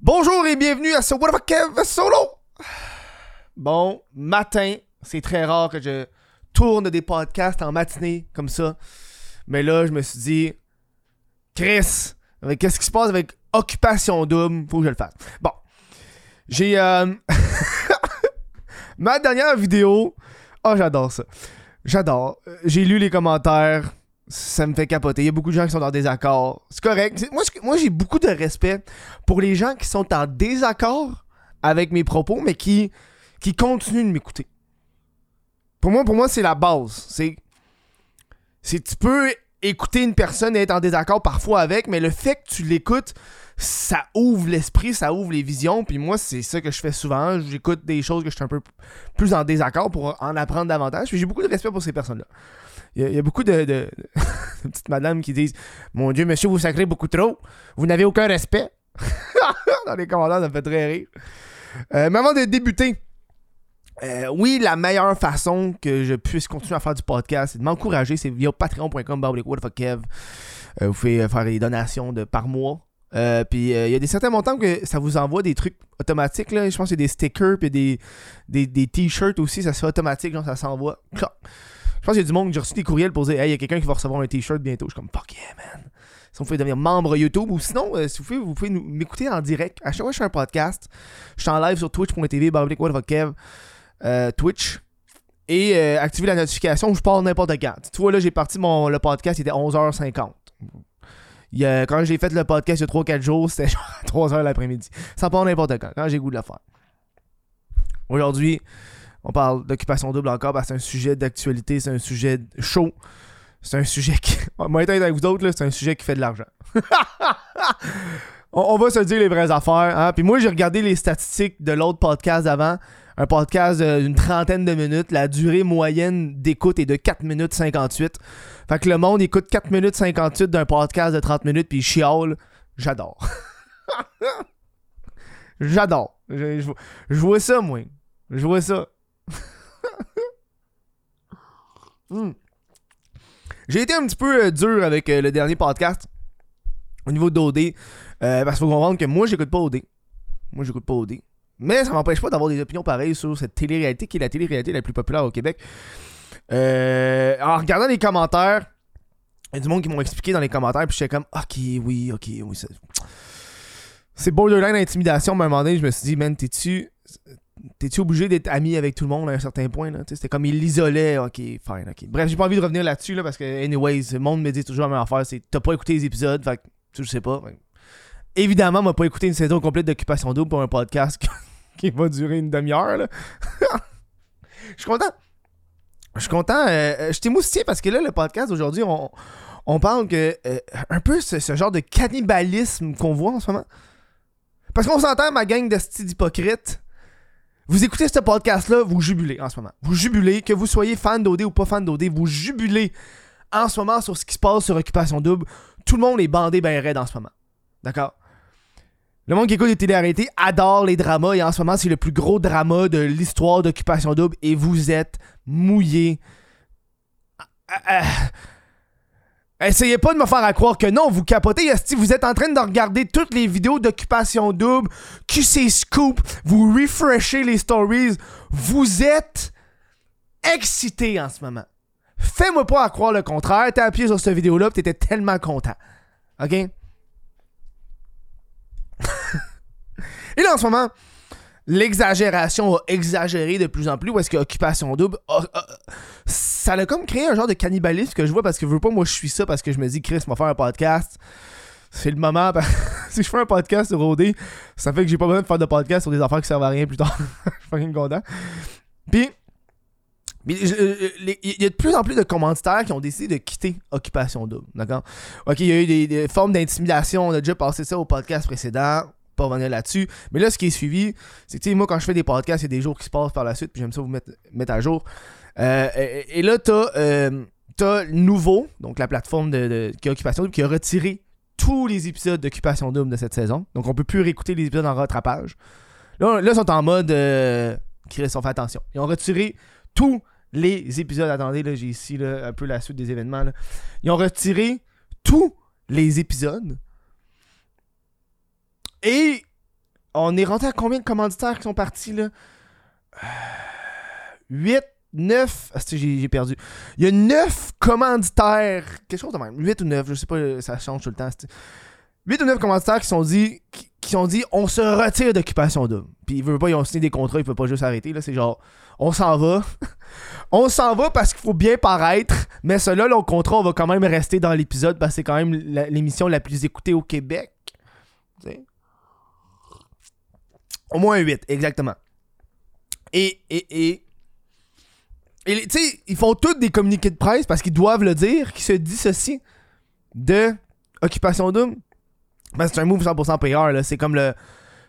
Bonjour et bienvenue à ce What the Kev solo. Bon, matin, c'est très rare que je tourne des podcasts en matinée comme ça. Mais là, je me suis dit, Chris, qu'est-ce qui se passe avec Occupation Double, faut que je le fasse. Bon, j'ai euh, ma dernière vidéo. Oh, j'adore ça. J'adore. J'ai lu les commentaires. Ça me fait capoter. Il y a beaucoup de gens qui sont en désaccord. C'est correct. Moi, j'ai beaucoup de respect pour les gens qui sont en désaccord avec mes propos, mais qui, continuent de m'écouter. Pour moi, c'est la base. C'est tu peux écouter une personne et être en désaccord parfois avec, mais le fait que tu l'écoutes, ça ouvre l'esprit, ça ouvre les visions. Puis moi, c'est ça que je fais souvent. J'écoute des choses que je suis un peu plus en désaccord pour en apprendre davantage. Puis j'ai beaucoup de respect pour ces personnes-là. Il y a, beaucoup de, petites madames qui disent Mon Dieu, monsieur, vous sacrez beaucoup trop. Vous n'avez aucun respect. Dans les commentaires, ça me fait très rire. Euh, mais avant de débuter, euh, oui, la meilleure façon que je puisse continuer à faire du podcast, c'est de m'encourager. C'est via patreon.com. Euh, vous pouvez euh, faire des donations de par mois. Puis il y a des certains montants que ça vous envoie des trucs automatiques. Là. Je pense qu'il y a des stickers puis des, des, des t-shirts aussi. Ça se fait automatique. Genre, ça s'envoie. Je pense qu'il y a du monde, j'ai reçu des courriels pour dire Hey, il y a quelqu'un qui va recevoir un t-shirt bientôt. Je suis comme Fuck yeah, man. Si vous pouvez devenir membre YouTube ou sinon, euh, si vous pouvez, vous pouvez m'écouter en direct. À chaque fois que je fais un podcast, je suis en live sur twitch.tv, Kev, euh, Twitch. Et euh, activer la notification, je pars n'importe quand. Tu vois, là, j'ai parti mon le podcast, il était 11h50. Il quand j'ai fait le podcast il y a 3-4 jours, c'était genre à 3h l'après-midi. Ça part n'importe quand, quand j'ai goût de le faire. Aujourd'hui, on parle d'occupation double encore parce que c'est un sujet d'actualité, c'est un sujet chaud. C'est un sujet qui. Moi, être avec vous autres, c'est un sujet qui fait de l'argent. on, va se dire les vraies affaires. Hein? Puis moi, j'ai regardé les statistiques de l'autre podcast d'avant. Un podcast d'une trentaine de minutes. La durée moyenne d'écoute est de 4 minutes 58. Fait que le monde écoute 4 minutes 58 d'un podcast de 30 minutes puis il chiale. J'adore. J'adore. Je- je vois ça, moi. Je vois ça. Hmm. J'ai été un petit peu euh, dur avec euh, le dernier podcast au niveau d'OD. euh, parce qu'il faut comprendre que moi, j'écoute pas OD. Moi, j'écoute pas OD. Mais ça m'empêche pas d'avoir des opinions pareilles sur cette télé-réalité qui est la télé-réalité la plus populaire au Québec. Euh, en regardant les commentaires, il y a du monde qui m'ont expliqué dans les commentaires, puis j'étais comme, ok, oui, ok, oui. C'est borderline intimidation, mais à un moment donné, je me suis dit, man, t'es-tu. T'es-tu obligé d'être ami avec tout le monde à un certain point? C'était comme il l'isolait. Ok, fine, ok. Bref, j'ai pas envie de revenir là-dessus là, parce que, anyways, le monde me dit toujours la même affaire. C'est t'as pas écouté les épisodes, fait tu sais pas. Évidemment, m'a pas écouté une saison complète d'Occupation Double pour un podcast qui- va durer une demi-heure. Je suis content. Je suis content. euh, euh, je t'émoustille parce que là, le podcast aujourd'hui, on, on parle que euh, un peu ce, ce genre de cannibalisme qu'on voit en ce moment. Parce qu'on s'entend, ma gang de styles hypocrites. Vous écoutez ce podcast-là, vous jubilez en ce moment. Vous jubilez, que vous soyez fan d'OD ou pas fan d'OD, vous jubilez en ce moment sur ce qui se passe sur Occupation Double. Tout le monde est bandé ben raide en ce moment. D'accord? Le monde qui écoute les télé-réalités adore les dramas et en ce moment, c'est le plus gros drama de l'histoire d'Occupation Double et vous êtes mouillés. Ah, ah. Essayez pas de me faire croire que non, vous capotez, esti, vous êtes en train de regarder toutes les vidéos d'occupation double, QC Scoop, vous refreshez les stories, vous êtes excité en ce moment. Fais-moi pas à croire le contraire, t'as appuyé sur cette vidéo-là, t'étais tellement content. OK? Et là, en ce moment, l'exagération a exagéré de plus en plus, où est-ce que Occupation Double, ça a comme créé un genre de cannibalisme que je vois parce que je veux pas, moi je suis ça parce que je me dis, Chris, va faire un podcast. C'est le moment. si je fais un podcast sur OD, ça fait que j'ai pas besoin de faire de podcast sur des affaires qui servent à rien plus tard. je suis fucking content. Puis, euh, les- il y a de plus en plus de commanditaires qui ont décidé de quitter Occupation Double. D'accord? Ok, il y a eu des formes d'intimidation. On a déjà passé ça au podcast précédent. Pas revenir là-dessus. Mais là, ce qui est suivi, c'est que, moi, quand je fais des podcasts, il y a des jours qui se passent par la suite. Puis j'aime ça vous mettre, à jour. Euh, et, là, t'as euh, t'as Nouveau, donc la plateforme de, qui a Occupation Double, qui a retiré tous les épisodes d'Occupation Double de cette saison. Donc, on peut plus réécouter les épisodes en rattrapage. Là, là ils sont en mode. Euh, Chris, on fait attention. Ils ont retiré tous les épisodes. Attendez, là, j'ai ici là, un peu la suite des événements. Ils ont retiré tous les épisodes. Et On est rentré à combien de commanditaires qui sont partis, là? 8, 9. Ah, j'ai perdu. Il y a 9 commanditaires. Quelque chose de même. 8 ou 9, je sais pas, ça change tout le temps. 8 ou 9 commanditaires qui sont dit qui, ont dit on se retire d'occupation double. Puis ils veulent pas, ils ont signé des contrats, ils peuvent pas juste arrêter. Là, c'est genre on s'en va. on s'en va parce qu'il faut bien paraître. Mais cela, le contrat, on va quand même rester dans l'épisode parce que c'est quand même l'émission la plus écoutée au Québec. Au moins 8, exactement. Et, et, et, tu sais, ils font tous des communiqués de presse parce qu'ils doivent le dire, qu'ils se dissocient de Occupation Double. Ben, c'est un move 100% payeur, là. C'est comme le.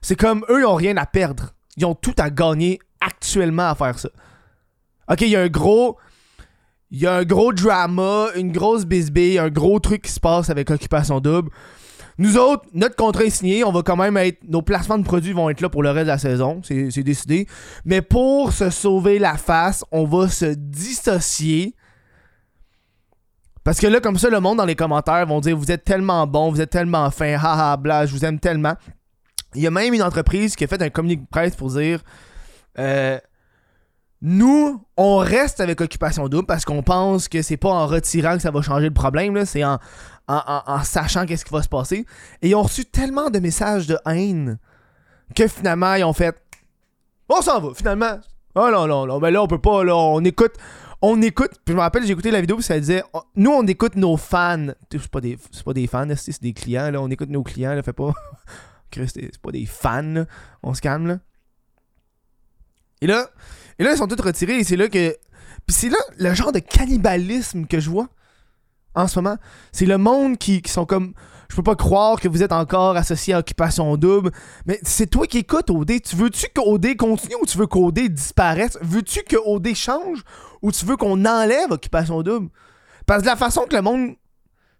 C'est comme eux, ils ont rien à perdre. Ils ont tout à gagner actuellement à faire ça. Ok, il y a un gros. Il y a un gros drama, une grosse bisbille, un gros truc qui se passe avec Occupation Double. Nous autres, notre contrat est signé, on va quand même être. Nos placements de produits vont être là pour le reste de la saison, c'est décidé. Mais pour se sauver la face, on va se dissocier. Parce que là, comme ça, le monde dans les commentaires vont dire Vous êtes tellement bon, vous êtes tellement fin, haha, bla, je vous aime tellement. Il y a même une entreprise qui a fait un communiqué de presse pour dire euh, Nous, on reste avec Occupation Double parce qu'on pense que c'est pas en retirant que ça va changer le problème, c'est en, en, sachant qu'est-ce qui va se passer. Et ils ont reçu tellement de messages de haine que finalement, ils ont fait On s'en va, finalement. Oh non, non, non, mais là, on peut pas, là, on écoute. On écoute, puis je me rappelle, j'ai écouté la vidéo, puis ça disait Nous, on écoute nos fans. C'est pas des, pas des fans, c'est des clients, là. On écoute nos clients, là, fait pas. c'est pas des fans, On se calme, là. Et là, et là, ils sont tous retirés, et c'est là que. Puis c'est là le genre de cannibalisme que je vois en ce moment. C'est le monde qui, sont comme. Je peux pas croire que vous êtes encore associé à Occupation Double. Mais c'est toi qui écoutes OD. Tu veux-tu qu'OD continue ou tu veux qu'OD disparaisse? Veux-tu que OD change ou tu veux qu'on enlève Occupation Double? Parce que la façon que le monde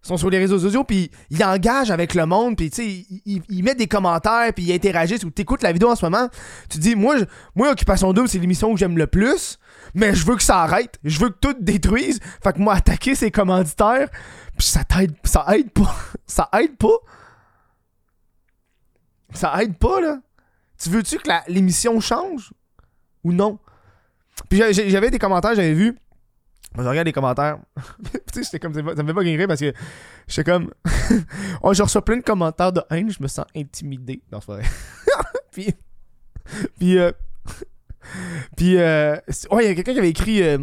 sont sur les réseaux sociaux, puis ils engagent avec le monde, puis tu sais, ils, mettent des commentaires, puis ils interagissent, ou t'écoutes la vidéo en ce moment, tu dis, moi, moi Occupation Double, c'est l'émission que j'aime le plus, mais je veux que ça arrête, je veux que tout détruise, fait que moi, attaquer ces commanditaires, puis ça t'aide, ça aide pas, ça aide pas, ça aide pas, là. Tu veux-tu que l'émission change, ou non? Puis j'avais des commentaires, j'avais vu, je regarde les commentaires. tu sais, comme, ça me fait pas gagner parce que j'étais comme. oh, je reçois plein de commentaires de haine, je me sens intimidé. dans ce puis. Puis. Euh, puis. Euh, ouais, il y a quelqu'un qui avait écrit. Euh,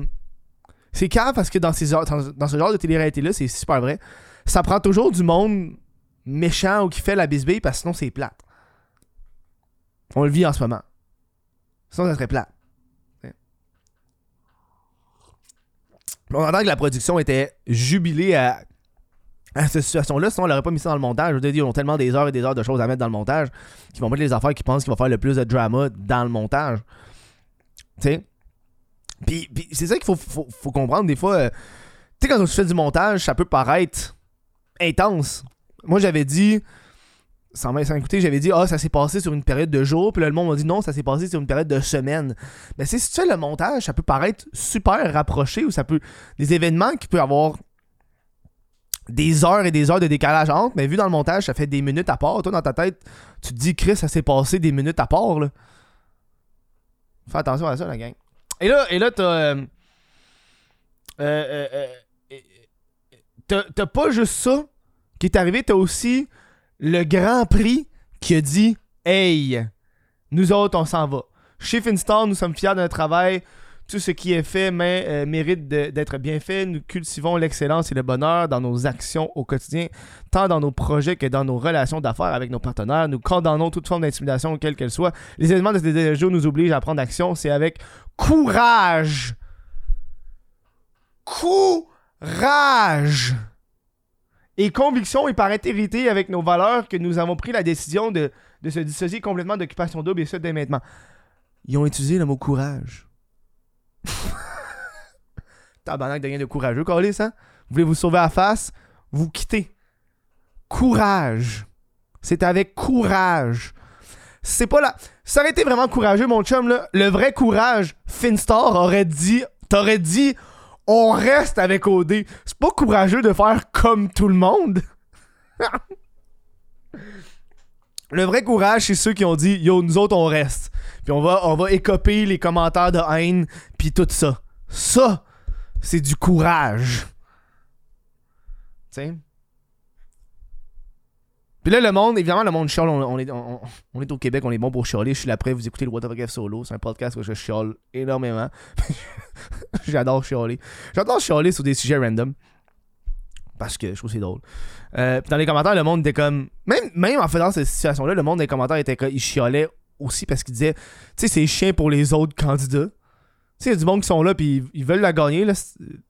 c'est calme parce que dans, ces, dans, dans ce genre de télé-réalité-là, c'est super vrai. Ça prend toujours du monde méchant ou qui fait la bisbille parce que sinon c'est plate. On le vit en ce moment. Sinon ça serait plate. On entend que la production était jubilée à, cette situation-là, sinon on l'aurait pas mis ça dans le montage. Je veux dire, ils ont tellement des heures et des heures de choses à mettre dans le montage qu'ils vont mettre les affaires qu'ils pensent qu'il va faire le plus de drama dans le montage. Tu sais? Puis, c'est ça qu'il faut, comprendre des fois. Euh, tu sais, quand tu fais du montage, ça peut paraître intense. Moi, j'avais dit sans m'être écouté, j'avais dit, ah, ça s'est passé sur une période de jours. Puis là, le monde m'a dit, non, ça s'est passé sur une période de semaines. Mais si tu fais le montage, ça peut paraître super rapproché ou ça peut. Des événements qui peuvent avoir des heures et des heures de décalage entre, mais vu dans le montage, ça fait des minutes à part. Toi, dans ta tête, tu te dis, Chris, ça s'est passé des minutes à part. Fais attention à ça, la gang. Et là, et là t'as. Euh, euh, euh, t'as pas juste ça qui est arrivé, t'as aussi le Grand Prix qui a dit Hey, nous autres, on s'en va. Chez Finstar, nous sommes fiers de notre travail. Tout ce qui est fait euh, mérite d'être bien fait. Nous cultivons l'excellence et le bonheur dans nos actions au quotidien, tant dans nos projets que dans nos relations d'affaires avec nos partenaires. Nous condamnons toute forme d'intimidation, quelle qu'elle soit. Les éléments de ce jeu nous obligent à prendre action. C'est avec courage. Courage et conviction et par intégrité avec nos valeurs que nous avons pris la décision de, se dissocier complètement d'occupation double et ça dès maintenant. Ils ont utilisé le mot courage. Tabarnak de rien de courageux, Carlis, hein? Vous voulez vous sauver la face? Vous quittez. Courage. C'est avec courage. C'est pas là. Ça aurait été vraiment courageux, mon chum, là. Le vrai courage, Finstar aurait dit. T'aurais dit on reste avec OD. C'est pas courageux de faire comme tout le monde. Le vrai courage, c'est ceux qui ont dit Yo, nous autres, on reste. Puis on va, on va écoper les commentaires de haine, puis tout ça. Ça, c'est du courage. Tu sais? Puis là, le monde, évidemment, le monde chiale. On, est, on, est au Québec, on est bon pour chialer. Je suis là après, vous écoutez le What Solo. C'est un podcast où je chiale énormément. J'adore chialer. J'adore chialer sur des sujets random. Parce que je trouve c'est drôle. Euh, puis dans les commentaires, le monde était comme. Même, même en faisant cette situation-là, le monde des commentaires était comme. Il chialait aussi parce qu'il disait. Tu sais, c'est chien pour les autres candidats. Tu sais, il y a du monde qui sont là, puis ils, veulent la gagner. Là.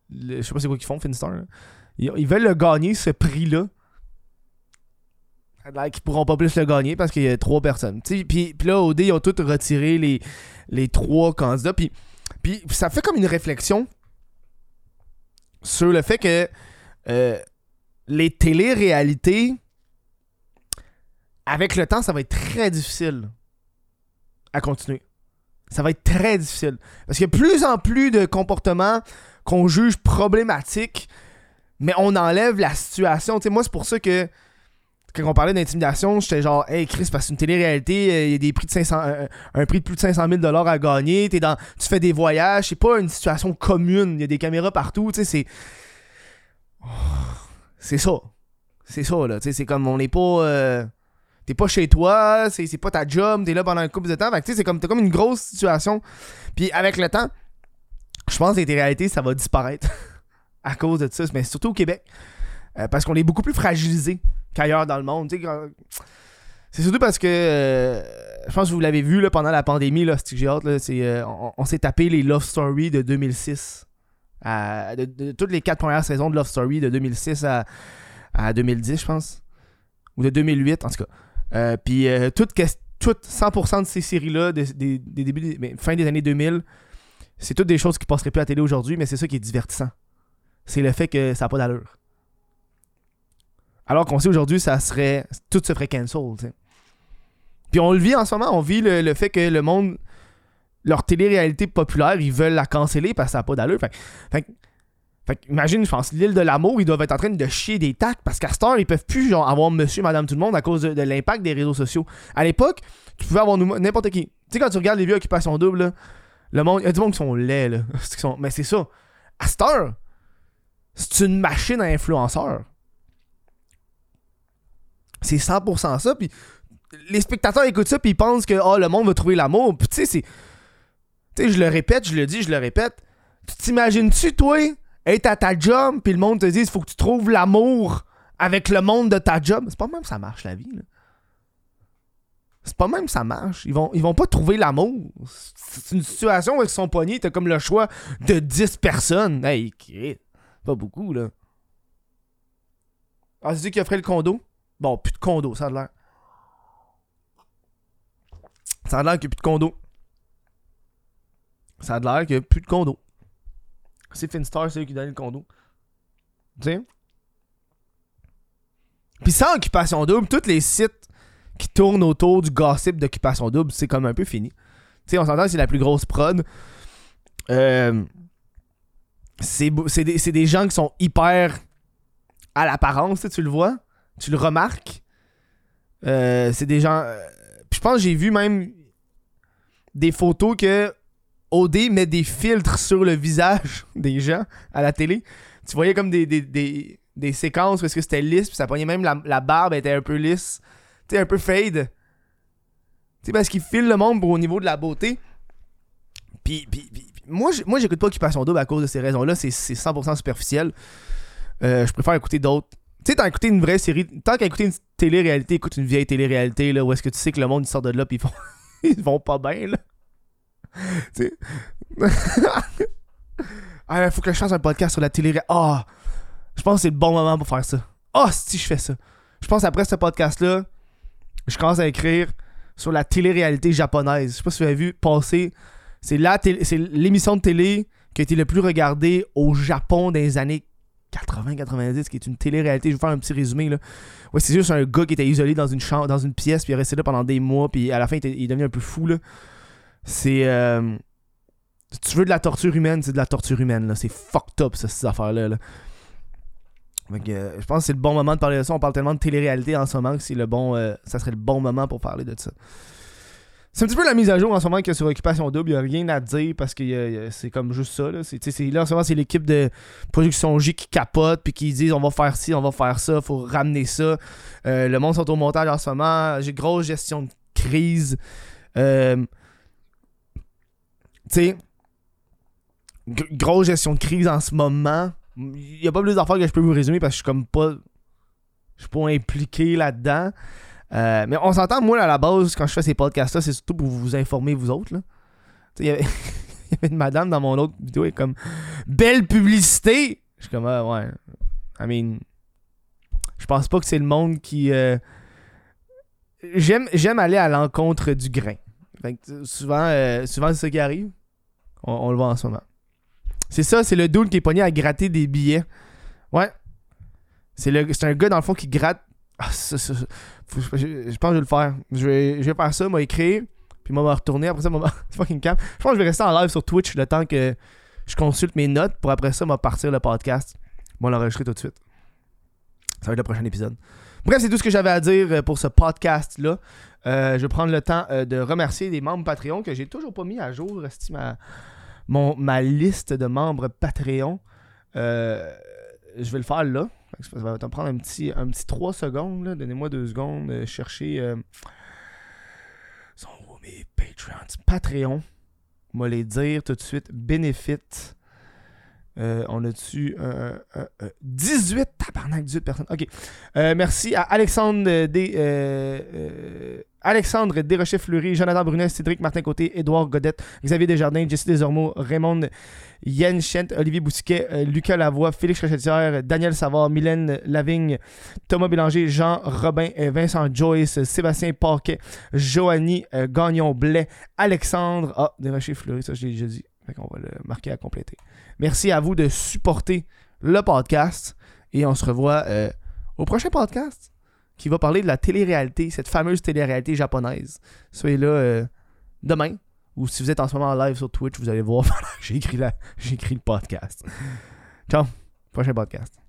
je sais pas c'est quoi qu'ils font, Finstar. Ils, ils, veulent le gagner, ce prix-là qui pourront pas plus le gagner parce qu'il y a trois personnes. Puis, là, OD, ils ont tous retiré les, les trois candidats. Puis, puis ça fait comme une réflexion sur le fait que euh, les télé-réalités, avec le temps, ça va être très difficile à continuer. Ça va être très difficile. Parce qu'il y a plus en plus de comportements qu'on juge problématiques, mais on enlève la situation. moi, c'est pour ça que quand on parlait d'intimidation, j'étais genre, hey Chris, parce que une télé-réalité, euh, il y a des prix de 500, un, prix de plus de 500 000 à gagner, dans, tu fais des voyages, c'est pas une situation commune, il y a des caméras partout, tu sais, c'est. C'est ça. C'est ça, là, c'est comme, on n'est pas. Euh, t'es pas chez toi, c'est pas ta job, t'es là pendant un couple de temps, c'est comme, comme une grosse situation. Puis avec le temps, je pense que les télé-réalités, ça va disparaître à cause de ça, mais surtout au Québec. Euh, parce qu'on est beaucoup plus fragilisé qu'ailleurs dans le monde. C'est surtout parce que euh, je pense que vous l'avez vu pendant la pandémie, on, s'est tapé les Love Story de 2006. De, toutes les quatre premières saisons de Love Story de 2006 à, à 2010, je pense. Ou de 2008, en tout cas. Puis toutes, 100% de ces séries-là, des, débuts, ben, fin des années 2000, c'est toutes des choses qui passeraient plus à la télé aujourd'hui, mais c'est ça qui est divertissant. C'est le fait que ça n'a pas d'allure. Alors qu'on sait aujourd'hui, ça serait. Tout se ferait cancel, Puis on le vit en ce moment, on vit le, fait que le monde. Leur télé-réalité populaire, ils veulent la canceller parce que ça n'a pas d'allure. Fait, fait, imagine, je pense, l'île de l'amour, ils doivent être en train de chier des tacs parce qu'à cette heure, ils peuvent plus genre, avoir monsieur, madame, tout le monde à cause de, l'impact des réseaux sociaux. À l'époque, tu pouvais avoir n'importe qui. Tu sais, quand tu regardes les vieux occupations doubles, le monde, il y a du monde qui sont laids, là. mais c'est ça. À cette heure, c'est une machine à influenceurs. C'est 100% ça. Puis les spectateurs écoutent ça, puis ils pensent que oh, le monde va trouver l'amour. Puis tu sais, c'est. Tu je le répète, je le dis, je le répète. Tu t'imagines-tu, toi, être à ta job, puis le monde te dit il faut que tu trouves l'amour avec le monde de ta job? C'est pas même ça marche, la vie. C'est pas même ça marche. Ils vont, ils vont pas trouver l'amour. C'est une situation où ils sont poignés, t'as comme le choix de 10 personnes. Hey, pas beaucoup, là. Ah, c'est dit qu'il offrait le condo? Bon, plus de condo, ça a l'air. Ça a l'air qu'il n'y a plus de condo. Ça a l'air qu'il n'y a plus de condo. C'est Finstar, c'est eux qui donnent le condo. Tu sais? Puis sans occupation double, tous les sites qui tournent autour du gossip d'occupation double, c'est comme un peu fini. Tu sais, on s'entend c'est la plus grosse prod. Euh, c'est des, gens qui sont hyper à l'apparence, tu le vois tu le remarques. Euh, c'est des gens. Euh, je pense que j'ai vu même des photos que OD met des filtres sur le visage des gens à la télé. Tu voyais comme des, des, séquences où est-ce que c'était lisse, puis ça pognait même la, barbe était un peu lisse. Tu sais, un peu fade. Tu sais, parce qu'il file le monde au niveau de la beauté. Puis, puis, moi, moi j'écoute pas Occupation Double à cause de ces raisons-là. C'est 100% superficiel. Euh, je préfère écouter d'autres tu sais, t'as écouté une vraie série. Tant qu'à écouter une télé-réalité, écoute une vieille télé-réalité, là, où est-ce que tu sais que le monde il sort de là, puis ils vont, ils vont pas bien, là. tu sais. ah, faut que je fasse un podcast sur la télé. Ah! je pense que c'est le bon moment pour faire ça. Ah, oh, si je fais ça. Je pense après ce podcast-là, je commence à écrire sur la télé-réalité japonaise. Je sais pas si vous avez vu passer. C'est l'émission de télé qui a été le plus regardée au Japon les années 80-90, qui est une télé-réalité. Je vais faire un petit résumé. Là. C'est juste un gars qui était isolé dans une chambre, dans une pièce, puis il est resté là pendant des mois, puis à la fin, il, est devenu un peu fou. Là. C'est. Euh, si tu veux de la torture humaine, c'est de la torture humaine. C'est fucked up, ça, ces affaires-là. je pense que c'est le bon moment de parler de ça. On parle tellement de télé-réalité en ce moment que c'est le bon, ça serait le bon moment pour parler de ça. C'est un petit peu la mise à jour en ce moment a sur Occupation Double. Il n'y a rien à dire parce que c'est comme juste ça. Là, là en ce moment, c'est l'équipe de production J qui capote puis qui disent on va faire ci, on va faire ça, faut ramener ça. le monde sont au montage en ce moment. J'ai grosse gestion de crise. Sais, grosse gestion de crise en ce moment. Il n'y a pas plus d'affaires que je peux vous résumer parce que je suis comme pas. Je suis pas impliqué là-dedans. Euh, mais on s'entend, moi, à la base, quand je fais ces podcasts-là, c'est surtout pour vous informer, vous autres. Il y, avait... une madame dans mon autre vidéo, elle est comme Belle publicité! Je suis comme, ah, ouais. I mean, je pense pas que c'est le monde qui. Euh, j'aime aller à l'encontre du grain. Souvent, euh, souvent c'est ça qui arrive. On, le voit en ce moment. C'est ça, c'est le dude qui est pogné à gratter des billets. Ouais. C'est, un gars, dans le fond, qui gratte. Ah, je, pense que je vais le faire. Je vais, je vais faire ça, m'a écrit. Puis moi, m'a retourner. Après ça, m'a fucking camp. Je pense que je vais rester en live sur Twitch le temps que je consulte mes notes. Pour après ça, m'a partir le podcast. Bon, l'enregistrer tout de suite. Ça va être le prochain épisode. Bref, c'est tout ce que j'avais à dire euh, pour ce podcast-là. Euh, je vais prendre le temps euh, de remercier les membres Patreon que j'ai toujours pas mis à jour. Ma, mon, ma liste de membres Patreon. je vais le faire là. Ça va te prendre un petit, un petit 3 secondes. Donnez-moi 2 secondes. chercher. Patreons? Patreon. On va les dire tout de suite. Benefit. Euh, on a dessus 18 tabarnak, 18 personnes. Ok. Euh, merci à Alexandre des euh, Alexandre Desrochers-Fleury, Jonathan Brunet, Cédric Martin Côté, Édouard Godette, Xavier Desjardins, Jesse Desormeaux, Raymond Yen Chent, Olivier Bousquet, Lucas Lavoie, Félix Rachetière, Daniel Savard, Mylène Lavigne, Thomas Bélanger, Jean Robin, Vincent Joyce, Sébastien Paquet, Joanny Gagnon Blais, Alexandre. Ah, Desrochers-Fleury, ça je l'ai déjà dit. On va le marquer à compléter. Merci à vous de supporter le podcast. Et on se revoit euh, au prochain podcast qui va parler de la télé-réalité, cette fameuse télé-réalité japonaise. Soyez là euh, demain. Ou si vous êtes en ce moment en live sur Twitch, vous allez voir j'ai écrit, écrit le podcast. Ciao, prochain podcast.